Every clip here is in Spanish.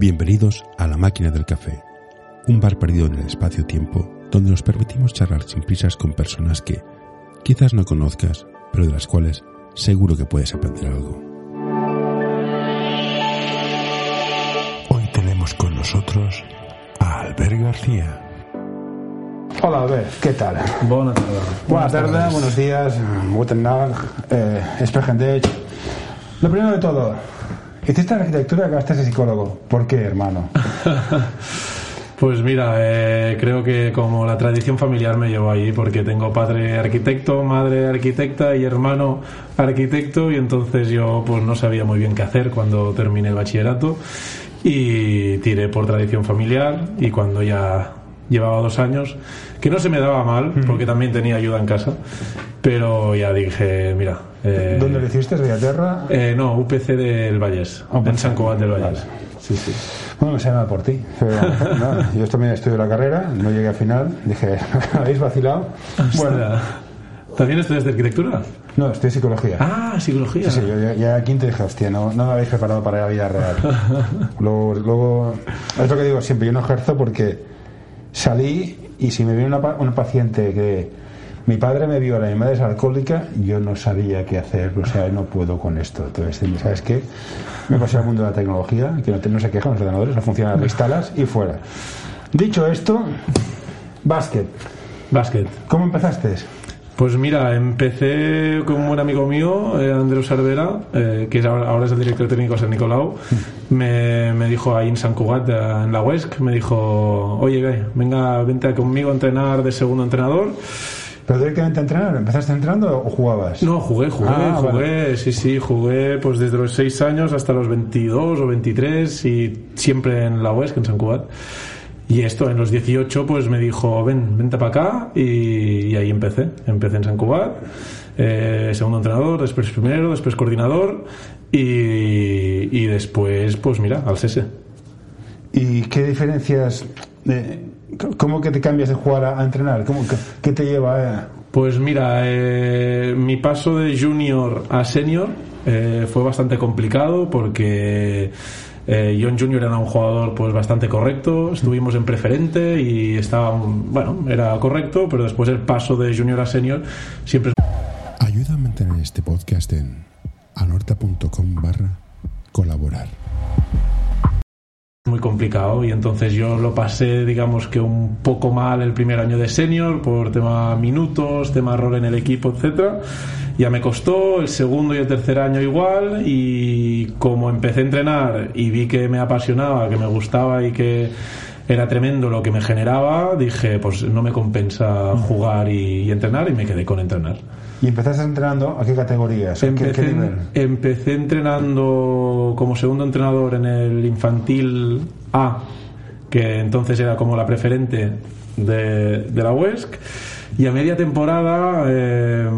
Bienvenidos a La Máquina del Café, un bar perdido en el espacio-tiempo donde nos permitimos charlar sin prisas con personas que quizás no conozcas, pero de las cuales seguro que puedes aprender algo. Hoy tenemos con nosotros a Albert García. Hola, Albert, ¿qué tal? Buenas tardes. Buenas tardes, buenos días, guten Tag, eh. Lo primero de todo, hiciste arquitectura y acabaste de psicólogo. ¿Por qué, hermano? Pues mira, eh, creo que como la tradición familiar me llevó ahí, porque tengo padre arquitecto, madre arquitecta y hermano arquitecto, y entonces yo pues no sabía muy bien qué hacer cuando terminé el bachillerato y tiré por tradición familiar y cuando ya llevaba dos años, que no se me daba mal, porque también tenía ayuda en casa, pero ya dije, mira... eh, ¿Dónde lo hiciste? ¿En Bellaterra? eh, no, UPC del Valles, en San Cugat del Valles. Vale. Sí, sí. Bueno, me se llama por ti. Pero, no, yo también estudio la carrera, no llegué al final, dije, ¿habéis vacilado? Bueno. ¿También estudias de arquitectura? no, estoy psicología. Ah, psicología. Sí, sí, yo ya, aquí te dije, hostia, no, no me habéis preparado para la vida real. luego, luego, es lo que digo siempre, yo no ejerzo porque salí y si me viene una, una paciente que mi padre me viola, mi madre es alcohólica, yo no sabía qué hacer, o sea, no puedo con esto. Entonces, ¿sabes qué? Me pasé al mundo de la tecnología, que no, te- no se quejan los ordenadores, no funcionan, lo instalas y fuera. Dicho esto, básquet. Básquet. ¿Cómo empezaste? Pues mira, empecé con un buen amigo mío, eh, Andreu Cervera, eh, que es ahora, ahora es el director técnico de San Nicolau. Me, me dijo ahí en San Cugat, eh, en la UESC, me dijo, oye, ve, venga, vente conmigo a entrenar de segundo entrenador. ¿Pero directamente a entrenar? ¿Empezaste entrenando o jugabas? No, jugué, jugué, Ah, jugué, vale. sí, sí, jugué pues desde los 6 años hasta los 22 o 23 y siempre en la UESC, en San Cugat. Y esto, en los 18, pues me dijo, ven, vente para acá y, y ahí empecé. Empecé en San Cugat, eh, segundo entrenador, después primero, después coordinador y, y después, pues mira, al CESE. ¿Y qué diferencias? eh, ¿Cómo que te cambias de jugar a, a entrenar? ¿Cómo, que- ¿Qué te lleva a.? Pues mira, eh, mi paso de junior a senior eh, fue bastante complicado porque eh, yo en junior era un jugador pues bastante correcto, estuvimos en preferente y estaba, bueno, era correcto, pero después el paso de junior a senior siempre Ayuda a mantener este podcast en anorta.com barra colaborar. Muy complicado y entonces yo lo pasé digamos que un poco mal el primer año de senior por tema minutos, tema rol en el equipo, etcétera. Ya me costó el segundo y el tercer año igual y como empecé a entrenar y vi que me apasionaba, que me gustaba y que era tremendo lo que me generaba, dije pues no me compensa jugar y, y entrenar y me quedé con entrenar. ¿Y empezaste entrenando a qué categorías? ¿Qué, Empecé, qué nivel? empecé entrenando como segundo entrenador en el infantil A, que entonces era como la preferente de, de la UESC, y a media temporada, eh,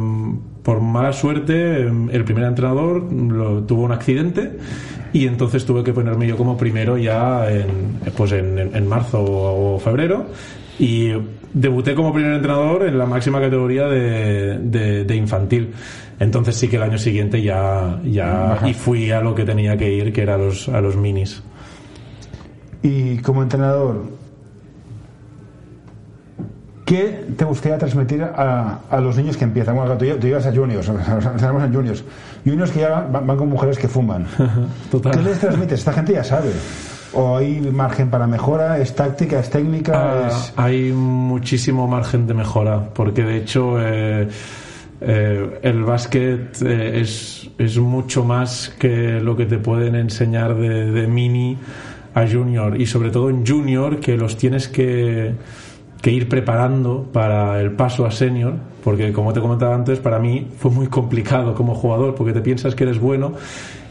por mala suerte, el primer entrenador lo- tuvo un accidente y entonces tuve que ponerme yo como primero ya en, pues en, marzo o, o febrero y debuté como primer entrenador en la máxima categoría de, de- de infantil. Entonces sí que el año siguiente ya, ya Ajá. y fui a lo que tenía que ir, que era a los, a los minis. Y como entrenador, ¿qué te gustaría transmitir a, a los niños que empiezan? Bueno, tú, tú llegas a juniors, tenemos en juniors. Juniors que ya van, van con mujeres que fuman. Total. ¿Qué les transmites? Esta gente ya sabe. ¿O hay margen para mejora? ¿Es táctica? ¿Es técnica? Ah, es... Hay muchísimo margen de mejora, porque de hecho eh, eh, el básquet eh, es, es mucho más que lo que te pueden enseñar de, de mini a junior, y sobre todo en junior que los tienes que, que ir preparando para el paso a senior, porque como te comentaba antes, para mí fue muy complicado como jugador, porque te piensas que eres bueno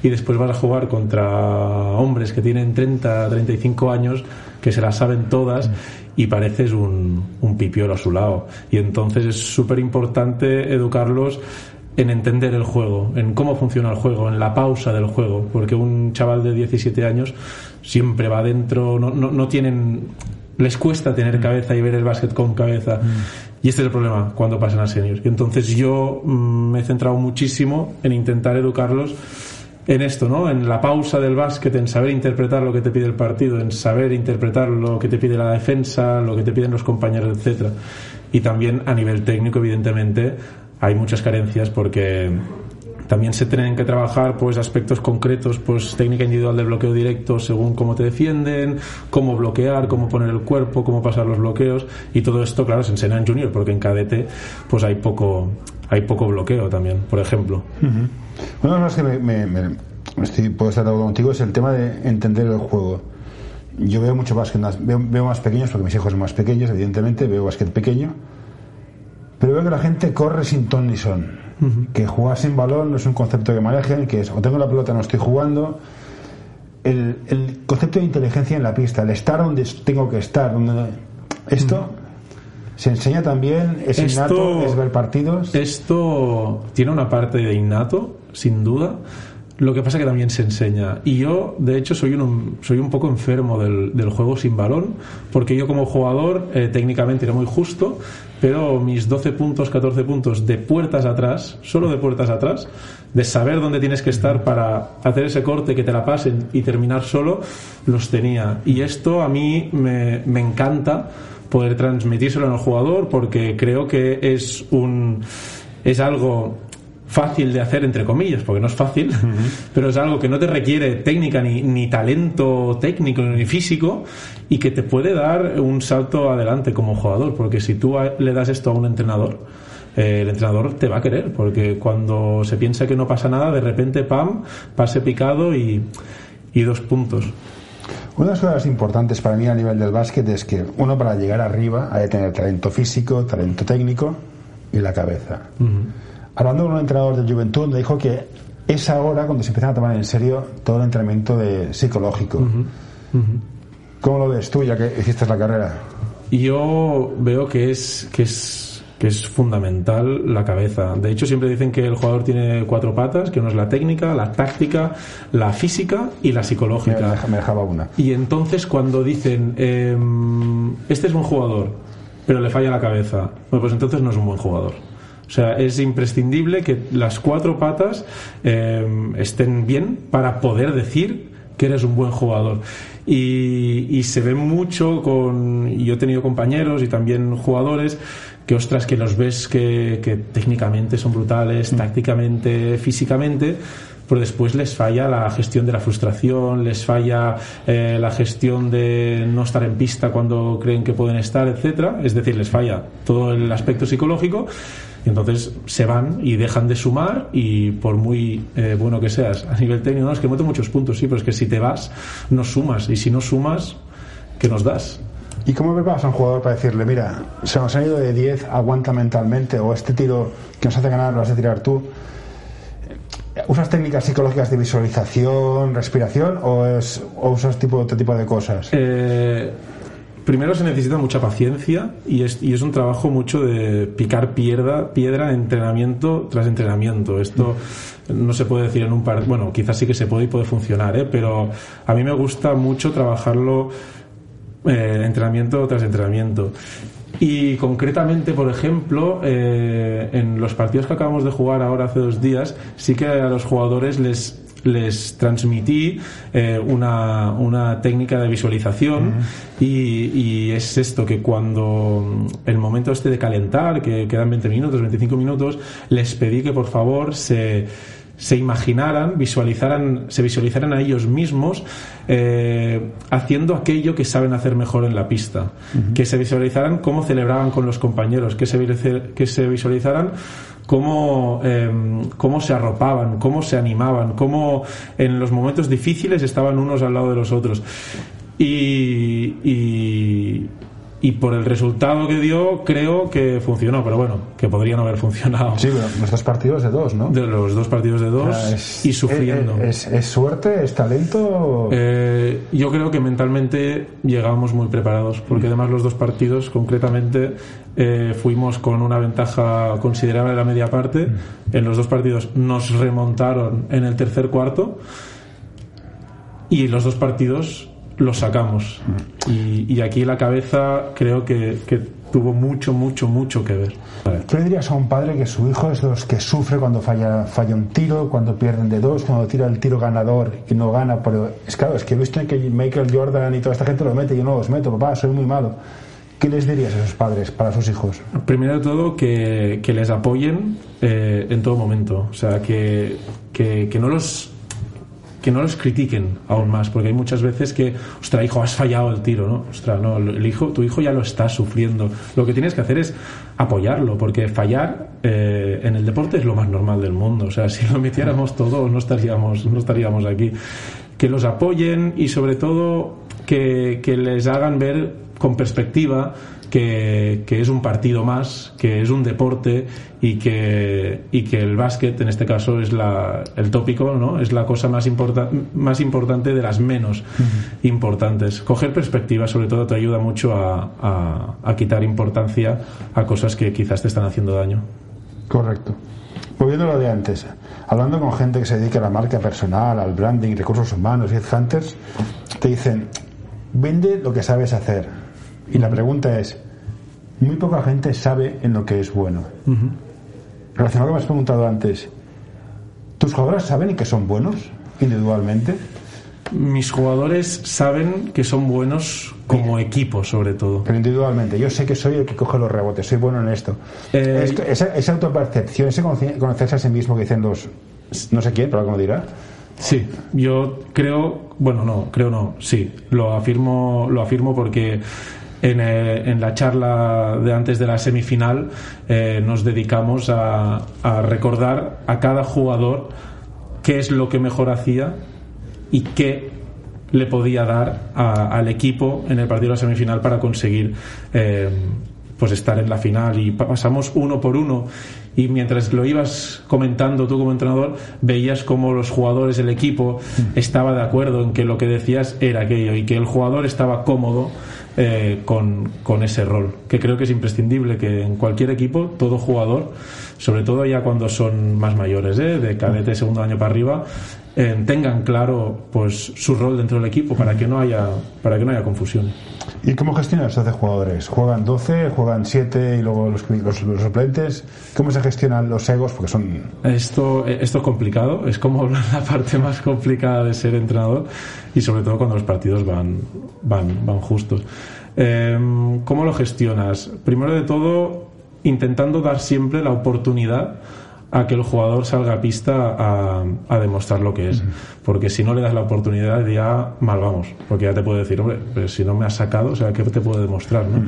y después vas a jugar contra hombres que tienen 30, 35 años, que se las saben todas y pareces un, un pipiolo a su lado. Y entonces es súper importante educarlos en entender el juego, en cómo funciona el juego, en la pausa del juego, porque un chaval de 17 años siempre va adentro, no, no, no tienen les cuesta tener cabeza y ver el básquet con cabeza. Y este es el problema cuando pasan a senior. Y entonces yo mm, me he centrado muchísimo en intentar educarlos en esto, ¿no? En la pausa del básquet, en saber interpretar lo que te pide el partido, en saber interpretar lo que te pide la defensa, lo que te piden los compañeros, etcétera. Y también a nivel técnico, evidentemente, hay muchas carencias porque también se tienen que trabajar pues aspectos concretos, pues técnica individual de bloqueo directo según cómo te defienden, cómo bloquear, cómo poner el cuerpo, cómo pasar los bloqueos y todo esto, claro, se enseña en junior porque en cadete pues hay poco hay poco bloqueo también, por ejemplo. Una de las que me, me, me estoy, puedo estar de acuerdo contigo es el tema de entender el juego. Yo veo mucho básquet, veo, veo más pequeños, porque mis hijos son más pequeños, evidentemente, veo básquet pequeño, pero veo que la gente corre sin ton ni son. Que jugar sin balón no es un concepto que manejen, que es o tengo la pelota, no estoy jugando. El, el concepto de inteligencia en la pista, el estar donde tengo que estar. Donde... Esto se enseña también, es Esto- innato, es ver partidos. Esto tiene una parte de innato, sin duda. Lo que pasa que también se enseña. Y yo, de hecho, soy un, soy un poco enfermo del, del juego sin balón, porque yo como jugador eh, técnicamente era muy justo, pero mis 12 puntos, 14 puntos de puertas atrás, solo de puertas atrás, de saber dónde tienes que estar para hacer ese corte, que te la pasen y terminar solo, los tenía. Y esto a mí me, me encanta poder transmitírselo al jugador porque creo que es un es algo fácil de hacer entre comillas porque no es fácil pero es algo que no te requiere técnica ni, ni talento técnico ni físico y que te puede dar un salto adelante como jugador porque si tú le das esto a un entrenador eh, el entrenador te va a querer porque cuando se piensa que no pasa nada de repente pam pase picado y, y dos puntos. Una de las cosas importantes para mí a nivel del básquet es que uno para llegar arriba ha de tener talento físico, talento técnico y la cabeza. Hablando con un entrenador de juventud, me dijo que es ahora cuando se empiezan a tomar en serio todo el entrenamiento de psicológico. ¿Cómo lo ves tú, ya que hiciste la carrera? Yo veo que es, que es que es fundamental la cabeza. De hecho, siempre dicen que el jugador tiene cuatro patas, que uno es la técnica, la táctica, la física y la psicológica. me dejaba una. Y entonces cuando dicen, em, este es un jugador, pero le falla la cabeza, bueno, pues entonces no es un buen jugador. O sea, es imprescindible que las cuatro patas em, estén bien para poder decir que eres un buen jugador. Y, y se ve mucho con... y Yo he tenido compañeros y también jugadores que, ostras, que los ves que, que técnicamente son brutales, tácticamente, físicamente, pero después les falla la gestión de la frustración, les falla eh, la gestión de no estar en pista cuando creen que pueden estar, etcétera. Es decir, les falla todo el aspecto psicológico. Y entonces se van y dejan de sumar y por muy eh, bueno que seas a nivel técnico, no, es que meto muchos puntos, sí, pero es que si te vas, no sumas. Y si no sumas, ¿qué nos das? ¿Y cómo preparas a un jugador para decirle, mira, se nos ha ido de 10, aguanta mentalmente, o este tiro que nos hace ganar lo has de tirar tú? ¿Usas técnicas psicológicas de visualización, respiración, o, es, o usas tipo, otro tipo de cosas? Eh, primero se necesita mucha paciencia y es, y es un trabajo mucho de picar piedra, piedra entrenamiento tras entrenamiento. Esto no se puede decir en un par, bueno, quizás sí que se puede y puede funcionar, ¿eh? pero a mí me gusta mucho trabajarlo eh, entrenamiento tras entrenamiento. Y concretamente, por ejemplo, eh, en los partidos que acabamos de jugar ahora hace dos días, sí que a los jugadores les, les transmití eh, una, una técnica de visualización y, y es esto, que cuando mm, el momento este de calentar, que quedan 20 minutos, 25 minutos, les pedí que por favor se se imaginaran, visualizaran, se visualizaran a ellos mismos eh, haciendo aquello que saben hacer mejor en la pista, que se visualizaran cómo celebraban con los compañeros, que se, que se visualizaran cómo, eh, cómo se arropaban, cómo se animaban, cómo en los momentos difíciles estaban unos al lado de los otros. Y, y por el resultado que dio, creo que funcionó, pero bueno, que podría no haber funcionado. Sí, pero nuestros partidos de dos, ¿no? De los dos partidos de dos es- y sufriendo. ¿Es, es- es suerte? ¿Es talento? Eh, yo creo que mentalmente llegábamos muy preparados, porque además los dos partidos, concretamente, eh, fuimos con una ventaja considerable en la media parte. En los dos partidos nos remontaron en el tercer cuarto y los dos partidos los sacamos. Y, y aquí la cabeza creo que, que tuvo mucho, mucho, mucho que ver. ¿Qué le dirías a un padre que su hijo es de los que sufre cuando falla, falla un tiro, cuando pierden de dos, cuando tira el tiro ganador y no gana? Pero es claro, es que he visto que Michael Jordan y toda esta gente lo mete yo no los meto, papá, soy muy malo. ¿Qué les dirías a esos padres para sus hijos? Primero de todo, que, que les apoyen eh, en todo momento. O sea, que, que, que no los que no los critiquen aún más, porque hay muchas veces que, ostras, hijo, has fallado el tiro, ¿no? Ostras, no, el hijo, tu hijo ya lo está sufriendo. Lo que tienes que hacer es apoyarlo, porque fallar eh, en el deporte es lo más normal del mundo. O sea, si lo metiéramos todos, no estaríamos, no estaríamos aquí. Que los apoyen y sobre todo que, que les hagan ver con perspectiva que, que, es un partido más, que es un deporte y que, y que el básquet, en este caso, es la, el tópico, ¿no? es la cosa más, importa, más importante de las menos uh -huh. importantes. Coger perspectiva, sobre todo, te ayuda mucho a, a, a quitar importancia a cosas que quizás te están haciendo daño. Correcto. Volviendo a lo de antes, hablando con gente que se dedica a la marca personal, al branding, recursos humanos y headhunters, te dicen, vende lo que sabes hacer. Y la pregunta es, muy poca gente sabe en lo que es bueno. Uh -huh. Relacionado con lo que me has preguntado antes, ¿tus jugadores saben que son buenos individualmente? Mis jugadores saben que son buenos como Bien. equipo, sobre todo. Pero individualmente, yo sé que soy el que coge los rebotes, soy bueno en esto. Eh, esto esa, esa, autopercepción, ese conocerse a sí mismo que dicen los. No sé quién, pero como dirá. Sí, yo creo, bueno, no, creo no, sí, lo afirmo, lo afirmo porque en, eh, en, la charla de antes de la semifinal eh, nos dedicamos a, a, recordar a cada jugador qué es lo que mejor hacía y qué le podía dar a, al equipo en el partido de la semifinal para conseguir eh, pues estar en la final. Y pasamos uno por uno. Y mientras lo ibas comentando tú como entrenador veías como los jugadores del equipo estaba de acuerdo en que lo que decías era aquello y que el jugador estaba cómodo eh, con, con, ese rol, que creo que es imprescindible que en cualquier equipo todo jugador, sobre todo ya cuando son más mayores, ¿eh? de cadete segundo año para arriba, eh, tengan claro pues su rol dentro del equipo para que no haya para que no haya confusión. ¿Y cómo gestionas a 12 jugadores? ¿Juegan 12, juegan 7 y luego los, los, los, suplentes? ¿Cómo se gestionan los egos? Porque son... Esto, esto es complicado, es como la parte más complicada de ser entrenador y sobre todo cuando los partidos van, van, van justos. Eh, ¿Cómo lo gestionas? Primero de todo, intentando dar siempre la oportunidad a que el jugador salga a pista a, a demostrar lo que es. Porque si no le das la oportunidad, ya mal vamos. Porque ya te puede decir, hombre, pero si no me has sacado, o sea, ¿qué te puede demostrar? ¿no?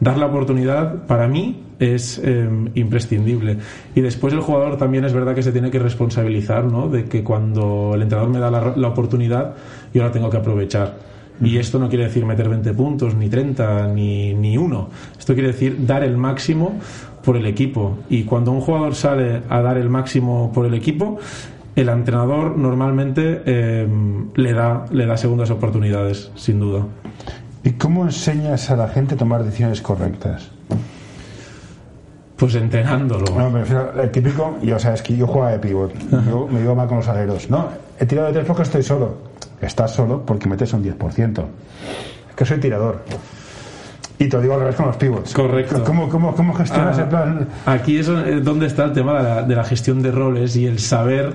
Dar la oportunidad, para mí, es eh, imprescindible. Y después el jugador también es verdad que se tiene que responsabilizar, ¿no? De que cuando el entrenador me da la, la oportunidad, yo la tengo que aprovechar. Y esto no quiere decir meter 20 puntos, ni 30, ni, ni uno. Esto quiere decir dar el máximo por el equipo. Y cuando un jugador sale a dar el máximo por el equipo, el entrenador normalmente eh, le, da, le da segundas oportunidades, sin duda. ¿Y cómo enseñas a la gente a tomar decisiones correctas? Pues entrenándolo. No, me refiero al típico, y o sea, es que yo jugaba de pivot, yo me iba mal con los aleros. No, he tirado de tres porque estoy solo. Estás solo porque metes un 10%. Es que soy tirador. Y te lo digo al revés con los pivots. Correcto. ¿Cómo, cómo, cómo gestionas ah, el plan? Aquí es donde está el tema de la, de la, gestión de roles y el saber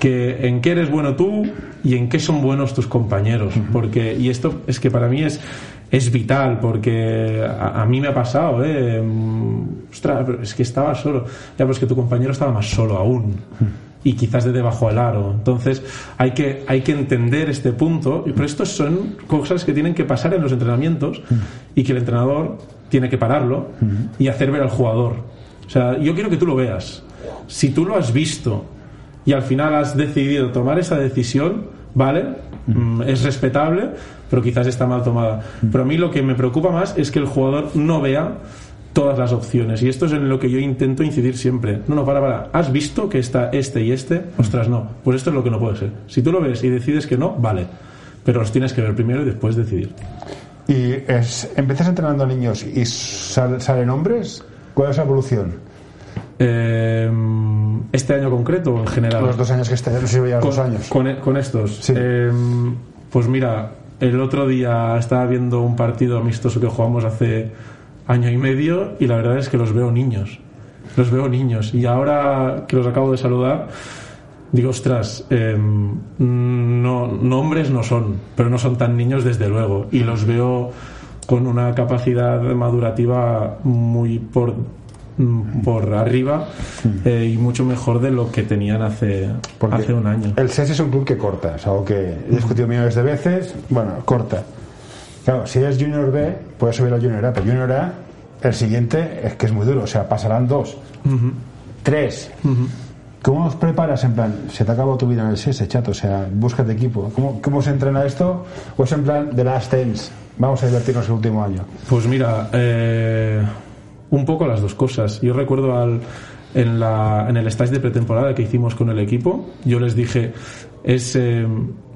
que en qué eres bueno tú y en qué son buenos tus compañeros. Porque, y esto es que para mí es, es vital, porque a, mí me ha pasado, ¿eh? Ostras, es que estaba solo. Ya, pues que tu compañero estaba más solo aún. Y quizás de debajo del aro. Entonces hay que, hay que entender este punto, pero estos son cosas que tienen que pasar en los entrenamientos y que el entrenador tiene que pararlo y hacer ver al jugador. O sea, yo quiero que tú lo veas. Si tú lo has visto y al final has decidido tomar esa decisión, ¿vale? Mm, es respetable, pero quizás está mal tomada. Pero a mí lo que me preocupa más es que el jugador no vea todas las opciones. Y esto es en lo que yo intento incidir siempre. No, no, para, para. ¿Has visto que está este y este? Ostras, no. Pues esto es lo que no puede ser. Si tú lo ves y decides que no, vale. Pero los tienes que ver primero y después decidir. ¿Y es, empiezas entrenando a niños y sal, salen hombres? ¿Cuál es la evolución? Eh, este año concreto o en general. Los dos años que este ya con, dos años. Con, con estos. Sí. Eh, pues mira, el otro día estaba viendo un partido amistoso que jugamos hace año y medio y la verdad es que los veo niños. Los veo niños. Y ahora que los acabo de saludar, digo, ostras, em, no, nombres no son, pero no son tan niños desde luego. Y los veo con una capacidad madurativa muy por por arriba eh, y mucho mejor de lo que tenían hace, Porque hace un año. El SES es un club que corta, es algo que he discutido millones de veces. Bueno, corta. Claro, si es Junior B, puedes subir al Junior A, pero Junior A, el siguiente es que es muy duro, o sea, pasarán dos, tres. ¿Cómo os preparas en plan, se te acabó tu vida en el SES, chato? O sea, búscate equipo. ¿Cómo, ¿Cómo se entrena esto? ¿O es en plan de last dance? Vamos a divertirnos el último año. Pues mira, eh, un poco las dos cosas. Yo recuerdo al, en, la, en el stage de pretemporada que hicimos con el equipo, yo les dije, es, eh,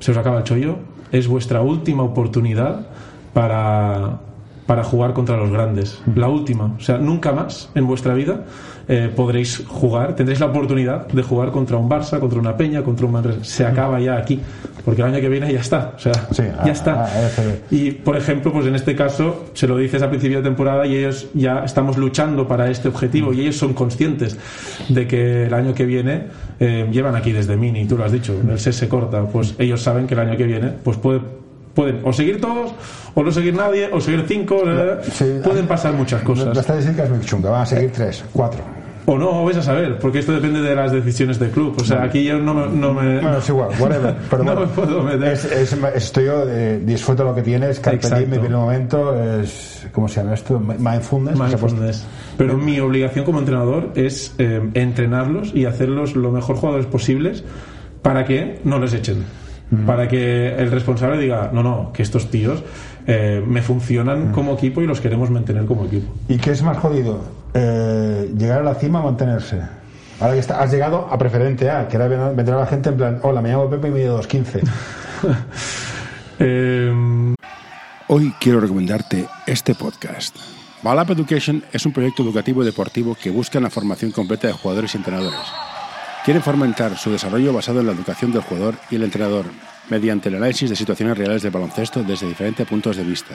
se os acaba el chollo, es vuestra última oportunidad para, para jugar contra los grandes. La última. O sea, nunca más en vuestra vida eh, podréis jugar, tendréis la oportunidad de jugar contra un Barça, contra una Peña, contra un Manresa. Se acaba ya aquí. Porque el año que viene ya está. O sea, Sí, ya a- está. a- a FB. Y, por ejemplo, pues en este caso se lo dices a principio de temporada y ellos ya estamos luchando para este objetivo y ellos son conscientes de que el año que viene eh, llevan aquí desde Mini, tú lo has dicho, el se corta, pues ellos saben que el año que viene pues puede, pueden o seguir todos o no seguir nadie o seguir cinco, eh, Sí. pueden pasar muchas La cosas. estadística es muy chunga, van a seguir tres, cuatro. O no, vais a saber, porque esto depende de las decisiones del club. O sea, aquí yo no me... No me Bueno, es igual, whatever. Pero No bueno, me puedo meter. Es, es, estoy yo, eh, disfruto lo que tienes, carpe diem, el momento, es, ¿cómo se llama esto? Mindfulness. Mindfulness. Pero mi obligación como entrenador es eh, entrenarlos y hacerlos lo mejor jugadores posibles para que no les echen. Para que el responsable diga, no, no, que estos tíos eh, me funcionan como equipo y los queremos mantener como equipo. ¿Y qué es más jodido? Eh, ¿Llegar a la cima mantenerse? Ahora que está- has llegado a preferente A, que era ven- vendrá la gente en plan, hola, me llamo Pepe y mido 2.15. Eh, Hoy quiero recomendarte este podcast. Balap Education es un proyecto educativo y deportivo que busca la formación completa de jugadores y entrenadores. Quieren fomentar su desarrollo basado en la educación del jugador y el entrenador, mediante el análisis de situaciones reales del baloncesto desde diferentes puntos de vista.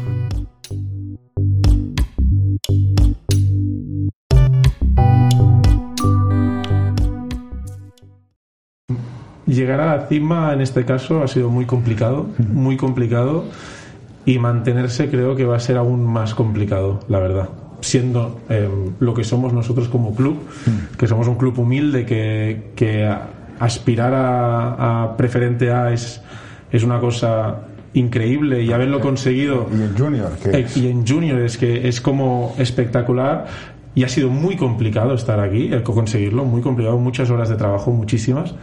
Llegar a la cima en este caso ha sido muy complicado, muy complicado y mantenerse creo que va a ser aún más complicado, la verdad. Siendo eh, lo que somos nosotros como club, que somos un club humilde, que, que aspirar a, a preferente A es, es una cosa increíble y haberlo conseguido Y el Junior, eh, y en Junior es que es como espectacular y ha sido muy complicado estar aquí, eh, conseguirlo, muy complicado, muchas horas de trabajo, muchísimas.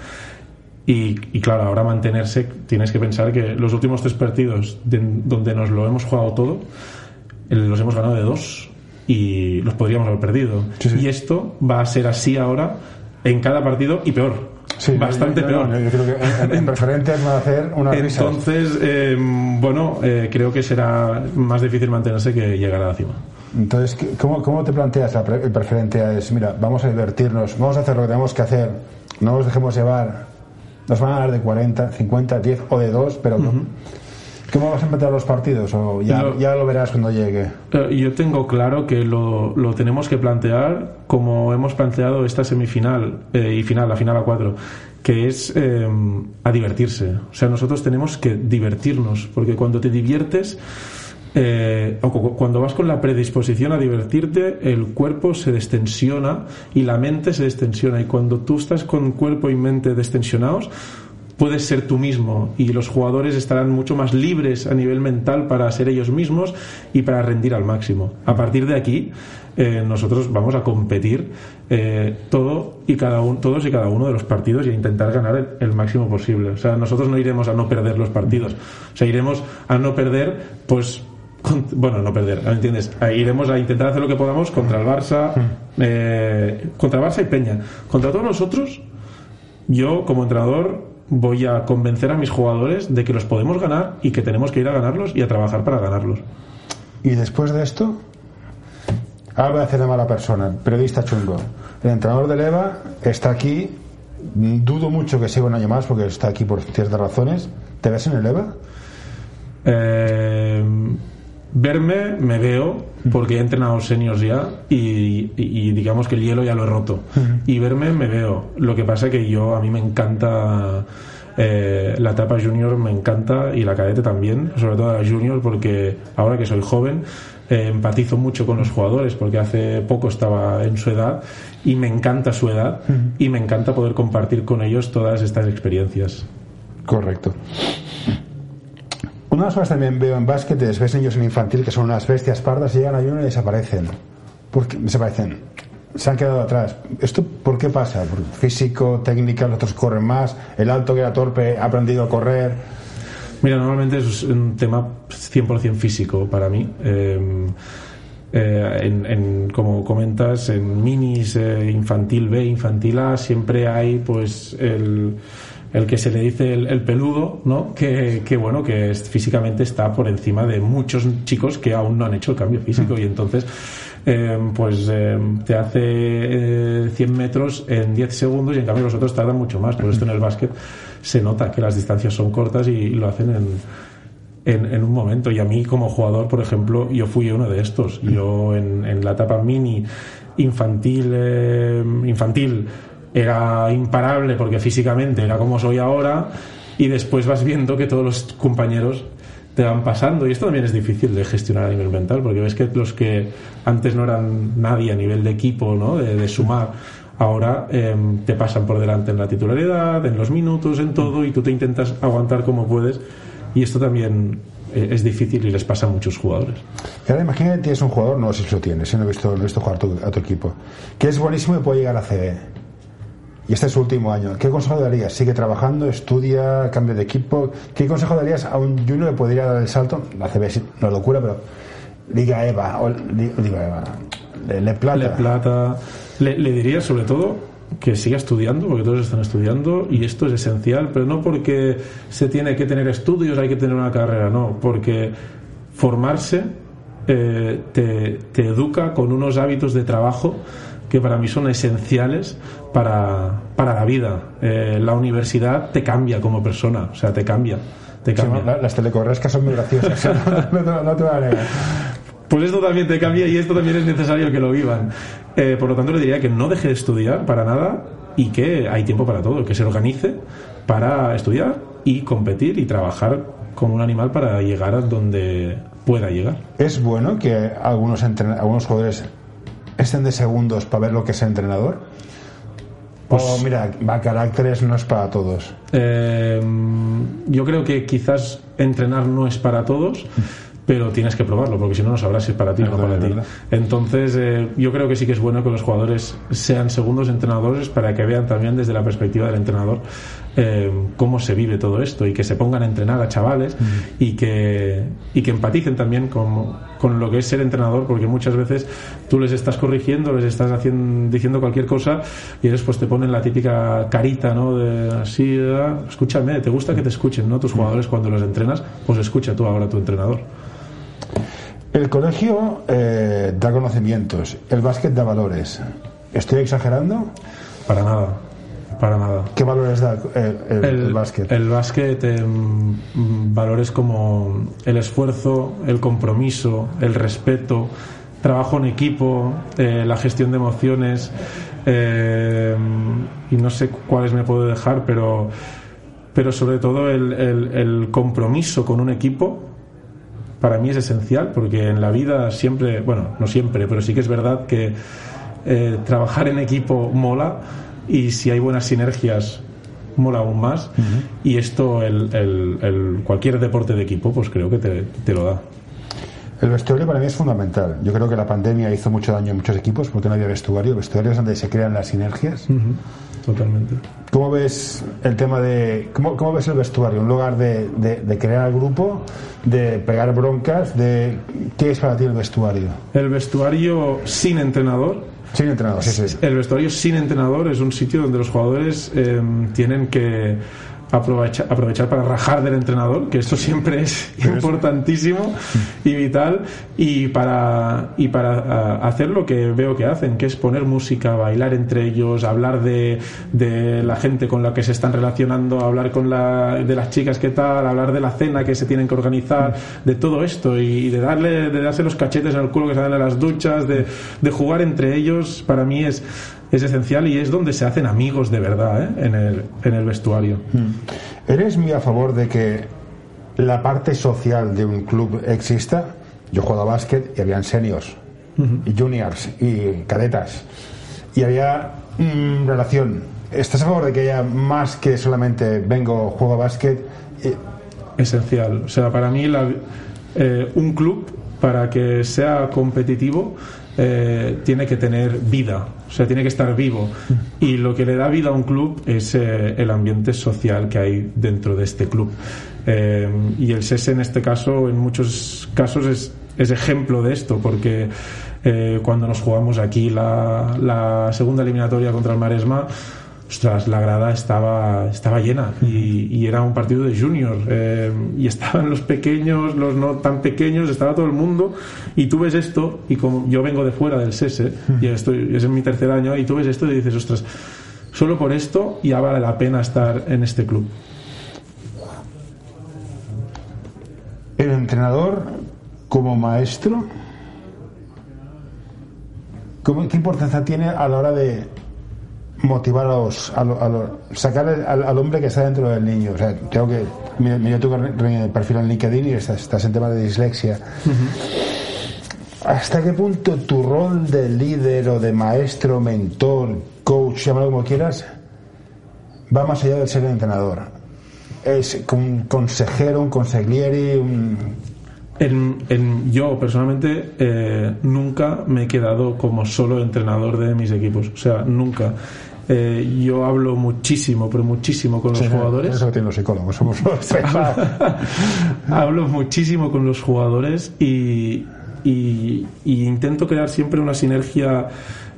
Y, y claro, ahora mantenerse, tienes que pensar que los últimos tres partidos de- donde nos lo hemos jugado todo, eh, los hemos ganado de dos y los podríamos haber perdido. Sí, sí. Y esto va a ser así ahora en cada partido y peor. Sí, Bastante yo- yo- peor. no, Yo creo que en, en preferentes van a hacer una. Entonces, eh, bueno, eh, creo que será más difícil mantenerse que llegar a la cima. Entonces, ¿qué- ¿cómo, cómo te planteas la pre- el preferente? Es, mira, vamos a divertirnos, vamos a hacer lo que tenemos que hacer, no nos dejemos llevar, nos van a dar de 40, 50, 10 o de 2, pero ¿cómo vas a empezar los partidos? O ya, Lo- ya lo verás cuando llegue. Eh, Yo tengo claro que lo, lo tenemos que plantear como hemos planteado esta semifinal eh, y final, la final a cuatro, que es eh, a divertirse. O sea, nosotros tenemos que divertirnos, porque cuando te diviertes, eh, cuando vas con la predisposición a divertirte, el cuerpo se destensiona y la mente se destensiona. Y cuando tú estás con cuerpo y mente destensionados, puedes ser tú mismo y los jugadores estarán mucho más libres a nivel mental para ser ellos mismos y para rendir al máximo. A partir de aquí, eh, nosotros vamos a competir eh, todo y cada uno, todos y cada uno de los partidos y a intentar ganar el, máximo posible. O sea, nosotros no iremos a no perder los partidos. O sea, iremos a no perder, pues bueno, no perder, ¿me ¿entiendes? Iremos a intentar hacer lo que podamos contra el Barça, eh, contra el Barça y Peña. Contra todos nosotros, yo como entrenador voy a convencer a mis jugadores de que los podemos ganar y que tenemos que ir a ganarlos y a trabajar para ganarlos. Y después de esto, ahora voy a hacer de mala persona, periodista chungo. El entrenador de Leva está aquí, dudo mucho que siga un año más porque está aquí por ciertas razones. ¿Te ves en el Leva? Eh, verme, me veo, porque he entrenado seniors ya y, y- y digamos que el hielo ya lo he roto. Y verme, me veo. Lo que pasa que yo, a mí me encanta eh, la etapa junior, me encanta y la cadete también, sobre todo la junior, porque ahora que soy joven, eh, empatizo mucho con los jugadores, porque hace poco estaba en su edad y me encanta su edad y me encanta poder compartir con ellos todas estas experiencias. Correcto. Una de las cosas también veo en básquet es ves niños en infantil que son unas bestias pardas, llegan a uno y desaparecen. ¿Por qué desaparecen? Se han quedado atrás. ¿Esto por qué pasa? ¿Por físico, técnica, los otros corren más? ¿El alto que era torpe ha aprendido a correr? Mira, normalmente es un tema 100% físico para mí. Eh, eh, en- como comentas, en minis eh, infantil B, infantil A, siempre hay pues el, el que se le dice el, el peludo, ¿no? Que, que, bueno, que es- físicamente está por encima de muchos chicos que aún no han hecho el cambio físico y entonces eh, pues eh, te hace eh, 100 metros en 10 segundos y en cambio los otros tardan mucho más. Por esto en el básquet se nota que las distancias son cortas y, lo hacen en, en, en un momento. Y a mí como jugador, por ejemplo, yo fui uno de estos. Yo en, en la etapa mini infantil, eh, infantil era imparable porque físicamente era como soy ahora y después vas viendo que todos los compañeros te van pasando y esto también es difícil de gestionar a nivel mental porque ves que los que antes no eran nadie a nivel de equipo, ¿no? de, de sumar, ahora eh, te pasan por delante en la titularidad, en los minutos, en todo y tú te intentas aguantar como puedes y esto también eh, es difícil y les pasa a muchos jugadores. Y ahora imagínate que tienes un jugador, no sé si lo tienes, si no he visto, no he visto jugar a tu, a tu equipo, que es buenísimo y puede llegar a CB. Y este es su último año. ¿Qué consejo darías? ¿Sigue trabajando? ¿Estudia? ¿Cambio de equipo? ¿Qué consejo darías a un junior que podría dar el salto? La CB es una locura, pero Liga EVA, o digo EVA, Le, Plata. Le Plata. Le, diría sobre todo que siga estudiando, porque todos están estudiando y esto es esencial, pero no porque se tiene que tener estudios, hay que tener una carrera, no, porque formarse eh, te educa con unos hábitos de trabajo que para mí son esenciales para, para la vida. Eh, la universidad te cambia como persona, o sea, te cambia. Te Sí, cambia. la- las telecorrescas son muy graciosas. no, te- no te voy a negar. Pues esto también te cambia y esto también es necesario que lo vivan. Eh, por lo tanto, le diría que no deje de estudiar para nada y que hay tiempo para todo, que se organice para estudiar y competir y trabajar como un animal para llegar a donde pueda llegar. Es bueno que algunos, entren- algunos jugadores estén de segundos para ver lo que es el entrenador. o mira, va caracteres no es para todos. Eh, yo creo que quizás entrenar no es para todos, pero tienes que probarlo, porque si no, no sabrás si es para ti o no para ti. Entonces, eh, yo creo que sí que es bueno que los jugadores sean segundos entrenadores para que vean también desde la perspectiva del entrenador eh, cómo se vive todo esto y que se pongan a entrenar a chavales y, que, y que empaticen también con, con lo que es ser entrenador, porque muchas veces tú les estás corrigiendo, les estás haciendo, diciendo cualquier cosa y ellos pues te ponen la típica carita, ¿no? De así, ah, escúchame, te gusta que te escuchen, ¿no? Tus jugadores cuando los entrenas, pues escucha tú ahora a tu entrenador. El colegio eh, da conocimientos, el básquet da valores. ¿Estoy exagerando? Para nada, para nada. ¿Qué valores da el, el- el básquet? el básquet, em, mm, valores como el esfuerzo, el compromiso, el respeto, trabajo en equipo, eh, la gestión de emociones, eh, y no sé cuáles me puedo dejar, pero, pero sobre todo el compromiso con un equipo para mí es esencial porque en la vida siempre, bueno, no siempre, pero sí que es verdad que eh, trabajar en equipo mola y si hay buenas sinergias mola aún más y esto el, el- el- cualquier deporte de equipo pues creo que te, te lo da. El vestuario para mí es fundamental. Yo creo que la pandemia hizo mucho daño en muchos equipos porque no había vestuario. El vestuario es donde se crean las sinergias. Totalmente. ¿Cómo ves el tema de... ¿Cómo, cómo ves el vestuario? ¿Un lugar de, de, de crear grupo, de pegar broncas, de... ¿Qué es para ti el vestuario? El vestuario sin entrenador Sin entrenador, sí, sí. El vestuario sin entrenador es un sitio donde los jugadores eh, tienen que aprovechar, aprovechar para rajar del entrenador, que esto siempre es importantísimo y vital, y para, y para hacer lo que veo que hacen, que es poner música, bailar entre ellos, hablar de, de la gente con la que se están relacionando, hablar con la, de las chicas que tal, hablar de la cena que se tienen que organizar, de todo esto y de darle de darse los cachetes en el culo que se dan en las duchas, de, de jugar entre ellos, para mí es es esencial y es donde se hacen amigos de verdad ¿eh? en, el, en el vestuario. Mm. ¿Eres muy a favor de que la parte social de un club exista? Yo juego a básquet y habían seniors, y juniors, y cadetas, y había mm, relación. ¿Estás a favor de que haya más que solamente vengo, juego a básquet? Esencial. O sea, para mí la, eh, un club, para que sea competitivo, eh, tiene que tener vida, o sea, tiene que estar vivo. Y lo que le da vida a un club es eh, el ambiente social que hay dentro de este club. Eh, y el SES en este caso, en muchos casos, es, ejemplo de esto, porque cuando nos jugamos aquí la segunda eliminatoria contra el Maresma, ostras, la grada estaba, estaba llena y, era un partido de junior eh, y estaban los pequeños, los no tan pequeños, estaba todo el mundo. Y tú ves esto y como yo vengo de fuera del SESE y estoy, es en mi tercer año y tú ves esto y dices, ostras, solo por esto ya vale la pena estar en este club. El entrenador como maestro, ¿qué importancia tiene a la hora de motivar a los, a, sacar al, hombre que está dentro del niño. O sea, tengo que, mira, tú que perfil en LinkedIn y estás, en tema de dislexia. ¿Hasta qué punto tu rol de líder o de maestro, mentor, coach, llámalo como quieras, va más allá de ser entrenador? Es un consejero, un consigliere, un... En, yo personalmente eh, nunca me he quedado como solo entrenador de mis equipos. O sea, nunca. Eh, yo hablo muchísimo, pero muchísimo con los jugadores. Eso tienen los psicólogos, somos los Hablo muchísimo con los jugadores y, y, intento crear siempre una sinergia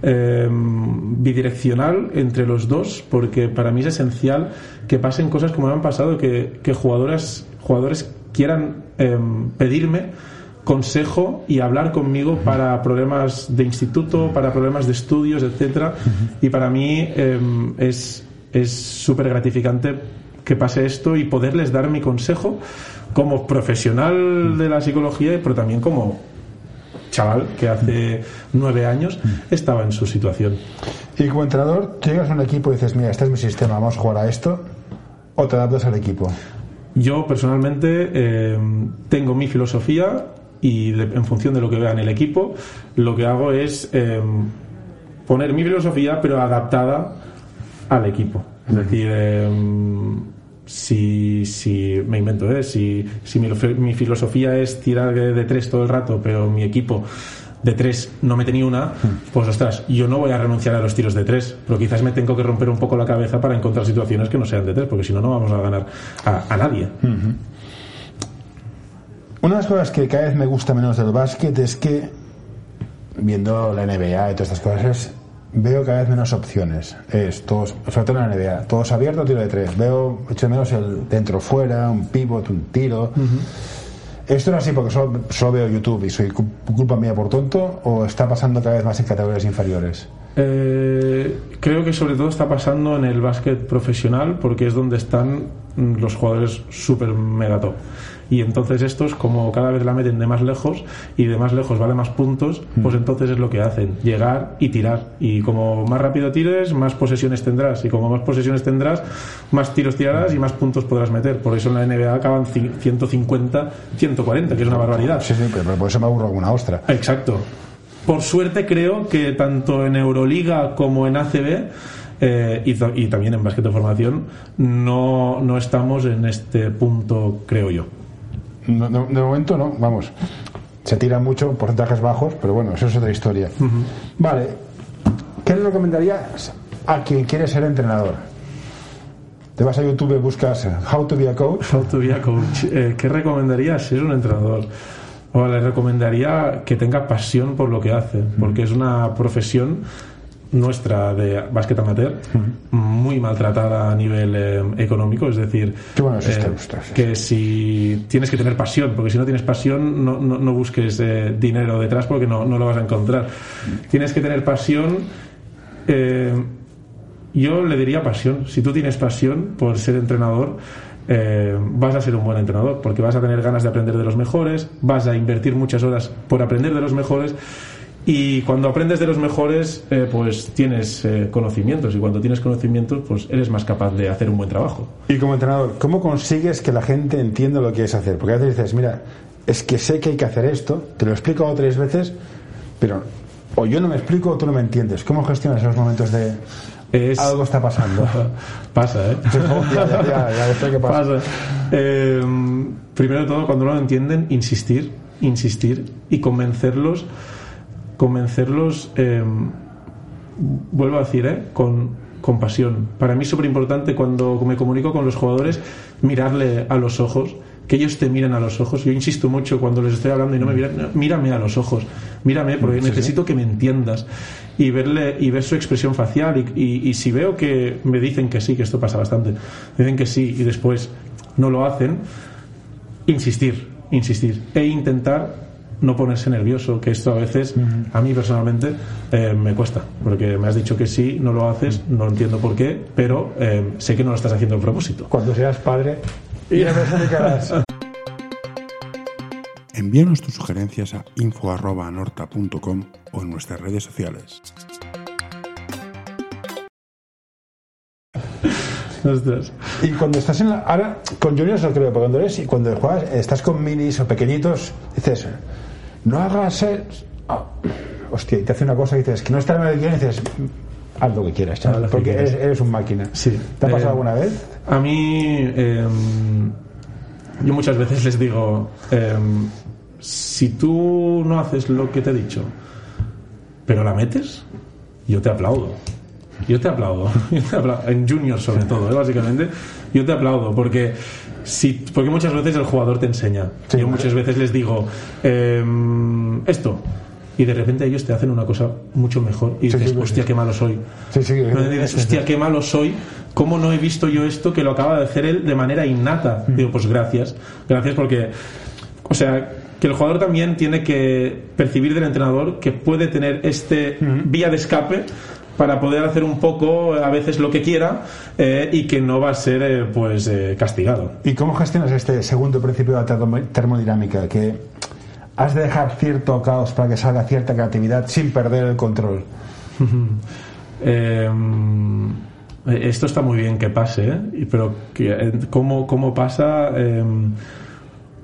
em, bidireccional entre los dos, porque para mí es esencial que pasen cosas como me han pasado, que, que jugadores, jugadores quieran em, pedirme consejo y hablar conmigo para problemas de instituto, para problemas de estudios, etcétera. Y para mí em, es súper gratificante que pase esto y poderles dar mi consejo como profesional de la psicología, pero también como chaval que hace nueve años estaba en su situación. Y como entrenador, llegas a un equipo y dices, mira, este es mi sistema, vamos a jugar a esto, o te adaptas al equipo. Yo personalmente em, tengo mi filosofía y en función de lo que vea en el equipo, lo que hago es em, poner mi filosofía pero adaptada al equipo. Es decir, em, si, si, me invento, ¿eh? si, si mi, filosofía es tirar de, tres todo el rato, pero mi equipo de tres no me tenía una, pues ostras, yo no voy a renunciar a los tiros de tres, pero quizás me tengo que romper un poco la cabeza para encontrar situaciones que no sean de tres, porque si no, no vamos a ganar a, nadie. Una de las cosas que cada vez me gusta menos del básquet es que, viendo la NBA y todas estas cosas, veo cada vez menos opciones. Es todos, sobre todo en la NBA, todos abiertos, tiro de tres. Veo, hecho menos el dentro-fuera, un pivot, un tiro. ¿Esto no es así porque solo, solo, veo YouTube y soy culpa mía por tonto o está pasando cada vez más en categorías inferiores? Eh, creo que sobre todo está pasando en el básquet profesional porque es donde están los jugadores super mega top y entonces estos como cada vez la meten de más lejos y de más lejos vale más puntos pues mm. entonces es lo que hacen llegar y tirar. Y como más rápido tires más posesiones tendrás. Y como más posesiones tendrás más tiros tirarás y más puntos podrás meter. Por eso en la NBA acaban 150 140 que es una barbaridad. Sí, sí, pero por eso me aburro alguna ostra. Exacto. Por suerte creo que tanto en Euroliga como en ACB eh, y, también en básquet de formación no, no estamos en este punto creo yo de momento no, vamos. Se tira mucho, porcentajes bajos, pero bueno, eso es otra historia. Vale, ¿qué le recomendarías a quien quiere ser entrenador? Te vas a YouTube y buscas How to be a coach. How to be a coach. Eh, ¿Qué recomendarías si es un entrenador? O le recomendaría que tenga pasión por lo que hace, porque es una profesión nuestra de básquet amateur, muy maltratada a nivel eh, económico, es decir, bueno, eh, que si tienes que tener pasión, porque si no tienes pasión no, no, no busques eh, dinero detrás porque no, no lo vas a encontrar. Tienes que tener pasión. yo le diría pasión. Si tú tienes pasión por ser entrenador, eh, vas a ser un buen entrenador, porque vas a tener ganas de aprender de los mejores, vas a invertir muchas horas por aprender de los mejores. Y cuando aprendes de los mejores, eh, pues tienes eh, conocimientos. Y cuando tienes conocimientos, pues eres más capaz de hacer un buen trabajo. Y como entrenador, ¿cómo consigues que la gente entienda lo que quieres hacer? Porque a veces dices, mira, es que sé que hay que hacer esto, te lo explico dos o tres veces, pero o yo no me explico o tú no me entiendes. ¿Cómo gestionas esos momentos de Es- algo está pasando? Pasa, ¿eh? ya, ya, ya, ya qué pasa. Pasa. Eh, primero de todo, cuando no lo entienden, insistir, insistir y convencerlos, convencerlos, eh, vuelvo a decir, ¿eh? con, con pasión. Para mí es súper importante cuando me comunico con los jugadores, mirarle a los ojos, que ellos te miren a los ojos. Yo insisto mucho cuando les estoy hablando y no me miran, no, mírame a los ojos, mírame porque necesito que me entiendas y verle y ver su expresión facial y, y- y si veo que me dicen que sí, que esto pasa bastante, dicen que sí y después no lo hacen, insistir, insistir e intentar no ponerse nervioso, que esto a veces a mí personalmente eh, me cuesta, porque me has dicho que sí, no lo haces, no entiendo por qué, pero eh, sé que no lo estás haciendo a propósito. Cuando seas padre, ya me explicarás. Envíanos tus sugerencias a info.anorta.com o en nuestras redes sociales. Ostras. Y cuando estás en la. Ahora, con juniors no creo, pero cuando eres. y Cuando juegas, estás con minis o pequeñitos, dices, no hagas. el- ah, hostia, y te hace una cosa y dices, que no está en el guion y dices, haz lo que quieras, chaval, porque eres, eres un máquina. Sí. ¿Te ha pasado Eh, alguna vez? A mí, eh, yo muchas veces les digo, eh, si tú no haces lo que te he dicho, pero la metes, yo te aplaudo. Yo te aplaudo. Yo te apla- En junior sobre todo, ¿eh? básicamente. Yo te aplaudo porque si, porque muchas veces el jugador te enseña. Sí, yo muchas veces les digo eh, esto y de repente ellos te hacen una cosa mucho mejor y dices, sí, sí. hostia, qué malo soy. No dices, hostia, qué malo soy. ¿Cómo no he visto yo esto que lo acaba de hacer él de manera innata? Digo, pues gracias. Gracias porque, o sea, que el jugador también tiene que percibir del entrenador que puede tener este vía de escape para poder hacer un poco a veces lo que quiera eh, y que no va a ser eh, pues eh, castigado. ¿Y cómo gestionas este segundo principio de la termo- termodinámica? Que has de dejar cierto caos para que salga cierta creatividad sin perder el control. Eh, esto está muy bien que pase, pero ¿cómo, cómo pasa?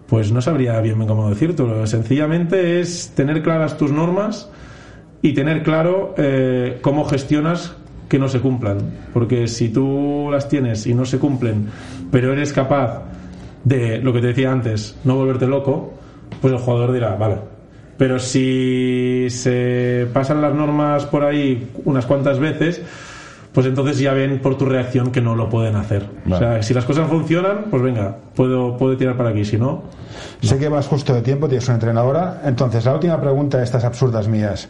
Pues no sabría bien cómo decírtelo. Sencillamente es tener claras tus normas y tener claro eh, cómo gestionas que no se cumplan. Porque si tú las tienes y no se cumplen, pero eres capaz de, lo que te decía antes, no volverte loco, pues el jugador dirá, vale. Pero si se pasan las normas por ahí unas cuantas veces, pues entonces ya ven por tu reacción que no lo pueden hacer. O sea, si las cosas funcionan, pues venga, puedo, puedo tirar para aquí. Si no, Sé que vas justo de tiempo, tienes una entrenadora. Entonces, la última pregunta de estas absurdas mías.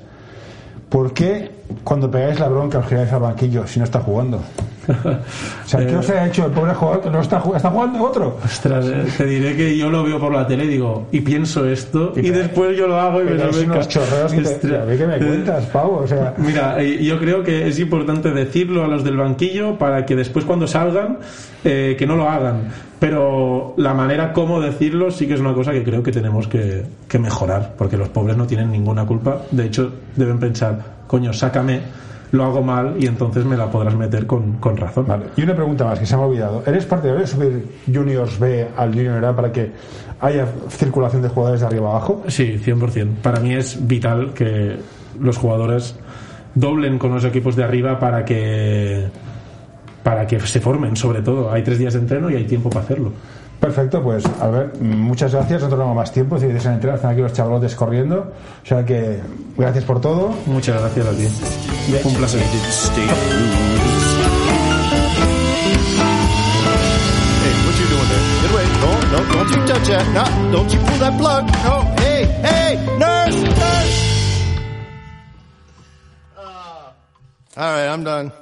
¿Por qué cuando pegáis la bronca os giráis al banquillo si no está jugando? O sea, ¿qué os ha hecho el pobre jugador que no está, jugando? está jugando otro? Ostras, eh, te diré que yo lo veo por la tele y digo, y pienso esto, y, después yo lo hago y me sale unos chorreos que te, a ver qué me cuentas, pavo. O sea, Mira, eh, yo creo que es importante decirlo a los del banquillo para que después cuando salgan, eh, que no lo hagan. Pero la manera como decirlo sí que es una cosa que creo que tenemos que, que mejorar, porque los pobres no tienen ninguna culpa. De hecho, deben pensar, coño, sácame, lo hago mal y entonces me la podrás meter con, con razón. Vale. Y una pregunta más que se me ha olvidado. ¿Eres partidario de subir Juniors B al Junior A para que haya circulación de jugadores de arriba abajo? Sí, 100%. Para mí es vital que los jugadores doblen con los equipos de arriba para que para que se formen, sobre todo. Hay tres días de entreno y hay tiempo para hacerlo. Perfecto, pues a ver, muchas gracias. No tenemos más tiempo. Si quieres entrenar, están aquí los chavalotes corriendo. O sea que gracias por todo. Muchas gracias a ti. Un placer. Hey, what you doing there? Get away. No, no, don't you touch that. No, don't you pull that plug. No, hey, hey, nurse, nurse. All right, I'm done.